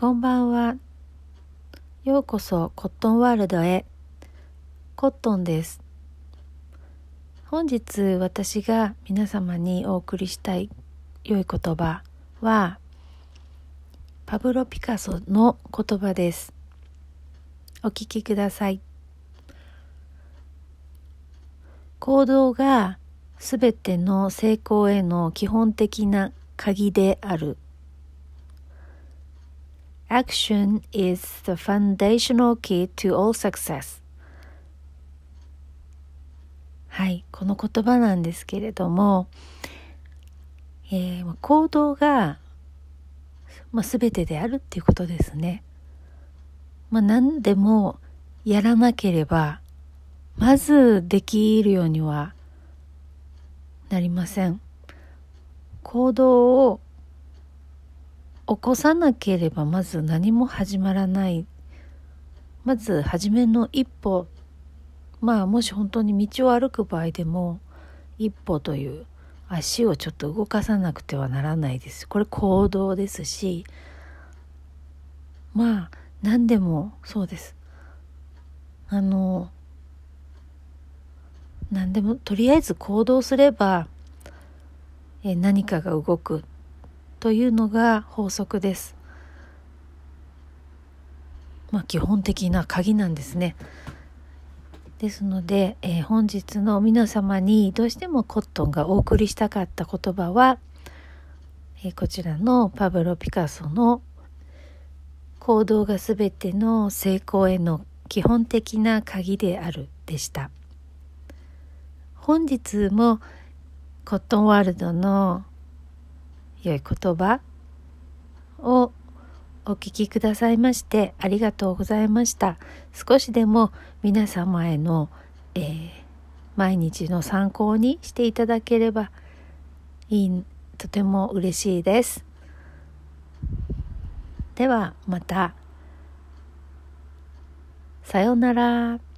こんばんは。ようこそコットンワールドへ。コットンです。本日私が皆様にお送りしたい良い言葉は、パブロ・ピカソの言葉です。お聞きください。行動がすべての成功への基本的な鍵である。Action is the foundational key to all success. はい、この言葉なんですけれども、えー、行動が、まあ、全てであるっていうことですね。まあ、何でもやらなければ、まずできるようにはなりません。行動を起こさなければまず何も始まらない。まず初めの一歩。まあもし本当に道を歩く場合でも一歩という足をちょっと動かさなくてはならないです。これ行動ですし。まあ何でもそうです。あの何でもとりあえず行動すればえ何かが動く。というのが法則です。まあ基本的な鍵なんですね。ですので、えー、本日の皆様にどうしてもコットンがお送りしたかった言葉は、えー、こちらのパブロ・ピカソの行動がすべての成功への基本的な鍵であるでした。本日もコットンワールドの良い言葉をお聞きくださいましてありがとうございました。少しでも皆様への、えー、毎日の参考にしていただければいいとても嬉しいです。ではまた。さようなら。